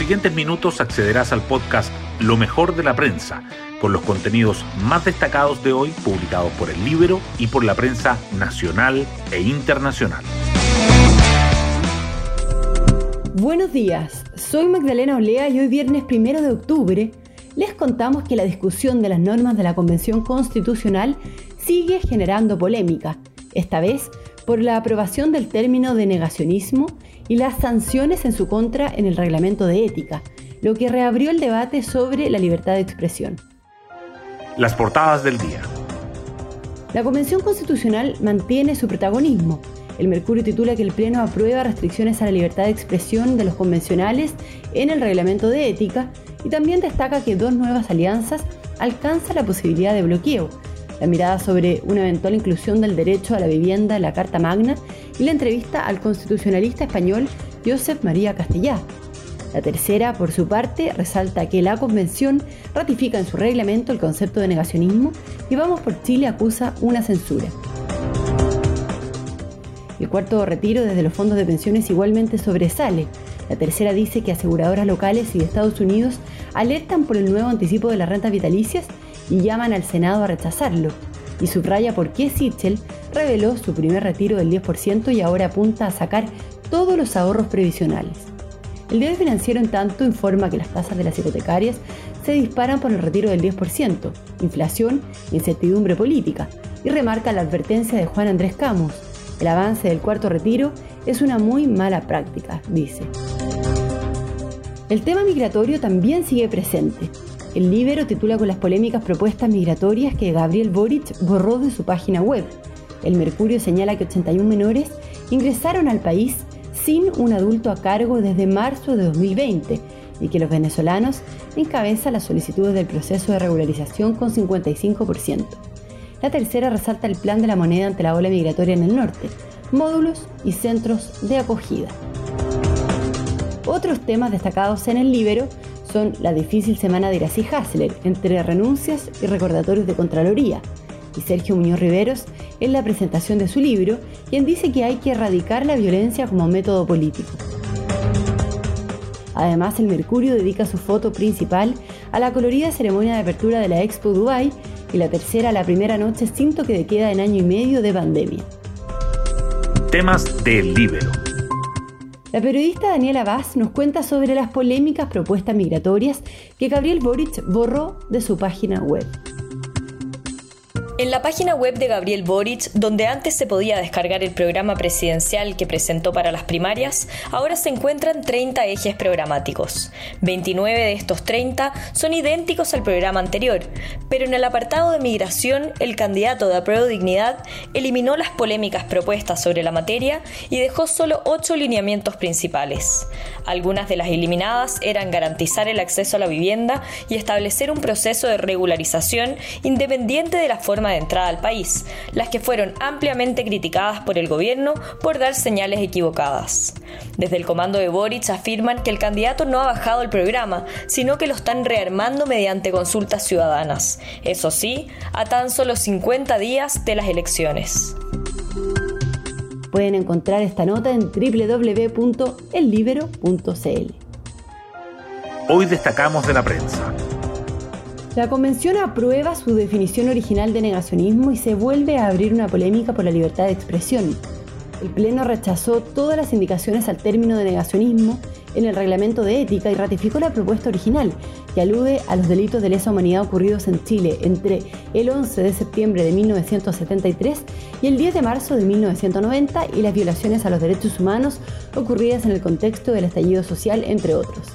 siguientes minutos accederás al podcast Lo mejor de la prensa, con los contenidos más destacados de hoy publicados por el Libro y por la prensa nacional e internacional. Buenos días, soy Magdalena Olea y hoy viernes primero de octubre les contamos que la discusión de las normas de la Convención Constitucional sigue generando polémica, esta vez por la aprobación del término de negacionismo y las sanciones en su contra en el reglamento de ética, lo que reabrió el debate sobre la libertad de expresión. Las portadas del día. La Convención Constitucional mantiene su protagonismo. El Mercurio titula que el Pleno aprueba restricciones a la libertad de expresión de los convencionales en el reglamento de ética y también destaca que dos nuevas alianzas alcanzan la posibilidad de bloqueo. La mirada sobre una eventual inclusión del derecho a la vivienda en la Carta Magna y la entrevista al constitucionalista español Josep María Castellá. La tercera, por su parte, resalta que la Convención ratifica en su reglamento el concepto de negacionismo y Vamos por Chile acusa una censura. El cuarto retiro desde los fondos de pensiones igualmente sobresale. La tercera dice que aseguradoras locales y de Estados Unidos alertan por el nuevo anticipo de las rentas vitalicias y llaman al Senado a rechazarlo. Y subraya por qué Sichel reveló su primer retiro del 10% y ahora apunta a sacar todos los ahorros previsionales. El diario financiero, en tanto, informa que las tasas de las hipotecarias se disparan por el retiro del 10%, inflación incertidumbre política, y remarca la advertencia de Juan Andrés Camus. El avance del cuarto retiro es una muy mala práctica, dice. El tema migratorio también sigue presente. El Libero titula con las polémicas propuestas migratorias que Gabriel Boric borró de su página web. El Mercurio señala que 81 menores ingresaron al país sin un adulto a cargo desde marzo de 2020 y que los venezolanos encabezan las solicitudes del proceso de regularización con 55%. La tercera resalta el plan de la moneda ante la ola migratoria en el norte, módulos y centros de acogida. Otros temas destacados en el Libero son la difícil semana de Iracy Hassler, entre renuncias y recordatorios de Contraloría, y Sergio Muñoz Riveros en la presentación de su libro, quien dice que hay que erradicar la violencia como método político. Además, el Mercurio dedica su foto principal a la colorida ceremonia de apertura de la Expo Dubai y la tercera a la primera noche sin toque de queda en año y medio de pandemia. Temas del Libero. La periodista Daniela Vaz nos cuenta sobre las polémicas propuestas migratorias que Gabriel Boric borró de su página web. En la página web de Gabriel Boric, donde antes se podía descargar el programa presidencial que presentó para las primarias, ahora se encuentran 30 ejes programáticos. 29 de estos 30 son idénticos al programa anterior, pero en el apartado de migración, el candidato de Apruebo Dignidad eliminó las polémicas propuestas sobre la materia y dejó solo 8 lineamientos principales. Algunas de las eliminadas eran garantizar el acceso a la vivienda y establecer un proceso de regularización independiente de la forma de entrada al país, las que fueron ampliamente criticadas por el gobierno por dar señales equivocadas. Desde el comando de Boric afirman que el candidato no ha bajado el programa, sino que lo están rearmando mediante consultas ciudadanas. Eso sí, a tan solo 50 días de las elecciones. Pueden encontrar esta nota en www.ellibero.cl. Hoy destacamos de la prensa. La Convención aprueba su definición original de negacionismo y se vuelve a abrir una polémica por la libertad de expresión. El Pleno rechazó todas las indicaciones al término de negacionismo en el reglamento de ética y ratificó la propuesta original, que alude a los delitos de lesa humanidad ocurridos en Chile entre el 11 de septiembre de 1973 y el 10 de marzo de 1990 y las violaciones a los derechos humanos ocurridas en el contexto del estallido social, entre otros.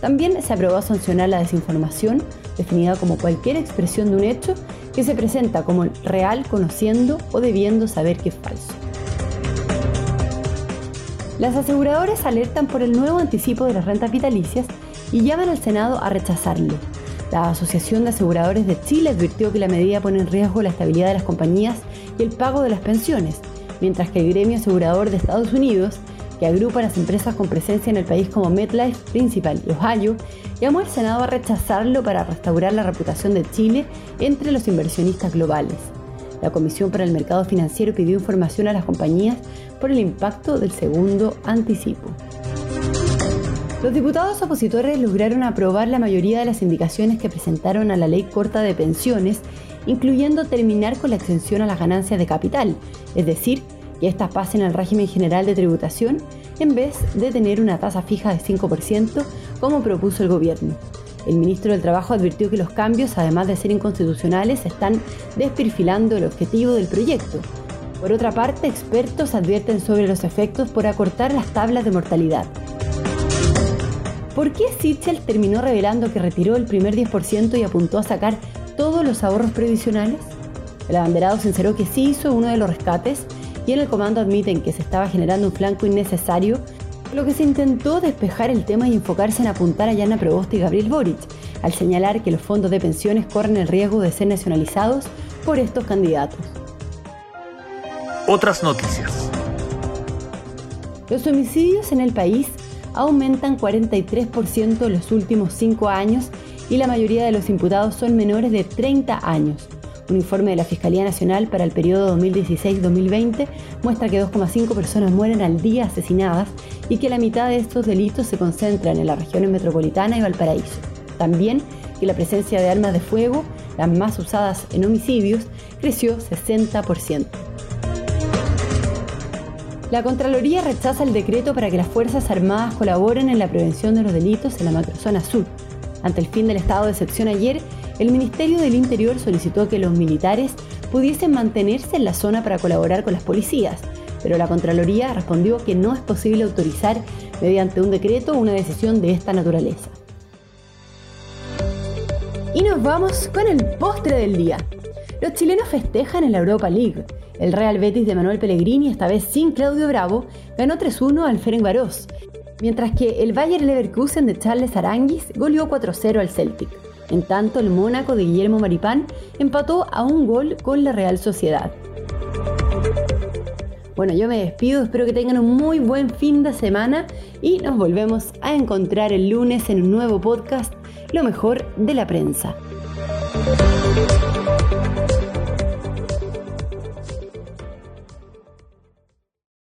También se aprobó sancionar la desinformación, definida como cualquier expresión de un hecho que se presenta como real conociendo o debiendo saber que es falso. Las aseguradoras alertan por el nuevo anticipo de las rentas vitalicias y llaman al Senado a rechazarlo. La Asociación de Aseguradores de Chile advirtió que la medida pone en riesgo la estabilidad de las compañías y el pago de las pensiones, mientras que el gremio asegurador de Estados Unidos que agrupa a las empresas con presencia en el país como MetLife, Principal y Ohio, llamó al Senado a rechazarlo para restaurar la reputación de Chile entre los inversionistas globales. La Comisión para el Mercado Financiero pidió información a las compañías por el impacto del segundo anticipo. Los diputados opositores lograron aprobar la mayoría de las indicaciones que presentaron a la ley corta de pensiones, incluyendo terminar con la exención a las ganancias de capital, es decir, que éstas pasen al régimen general de tributación en vez de tener una tasa fija de 5% como propuso el gobierno. El ministro del Trabajo advirtió que los cambios, además de ser inconstitucionales, están desperfilando el objetivo del proyecto. Por otra parte, expertos advierten sobre los efectos por acortar las tablas de mortalidad. ¿Por qué Sichel terminó revelando que retiró el primer 10% y apuntó a sacar todos los ahorros previsionales? El abanderado sinceró que sí hizo uno de los rescates y en el comando admiten que se estaba generando un flanco innecesario, lo que se intentó despejar el tema y enfocarse en apuntar a Yana Proboste y Gabriel Boric, al señalar que los fondos de pensiones corren el riesgo de ser nacionalizados por estos candidatos. Otras noticias. Los homicidios en el país aumentan 43% en los últimos cinco años y la mayoría de los imputados son menores de 30 años. Un informe de la Fiscalía Nacional para el periodo 2016-2020 muestra que 2,5 personas mueren al día asesinadas y que la mitad de estos delitos se concentran en las regiones metropolitana y Valparaíso. También que la presencia de armas de fuego, las más usadas en homicidios, creció 60%. La Contraloría rechaza el decreto para que las Fuerzas Armadas colaboren en la prevención de los delitos en la macrozona sur. Ante el fin del estado de excepción ayer, el Ministerio del Interior solicitó que los militares pudiesen mantenerse en la zona para colaborar con las policías, pero la Contraloría respondió que no es posible autorizar mediante un decreto una decisión de esta naturaleza. Y nos vamos con el postre del día. Los chilenos festejan en la Europa League. El Real Betis de Manuel Pellegrini, esta vez sin Claudio Bravo, ganó 3-1 al Ferencváros, mientras que el Bayer Leverkusen de Charles Aranguis goleó 4-0 al Celtic. En tanto, el Mónaco de Guillermo Maripán empató a un gol con la Real Sociedad. Bueno, yo me despido, espero que tengan un muy buen fin de semana y nos volvemos a encontrar el lunes en un nuevo podcast, Lo mejor de la prensa.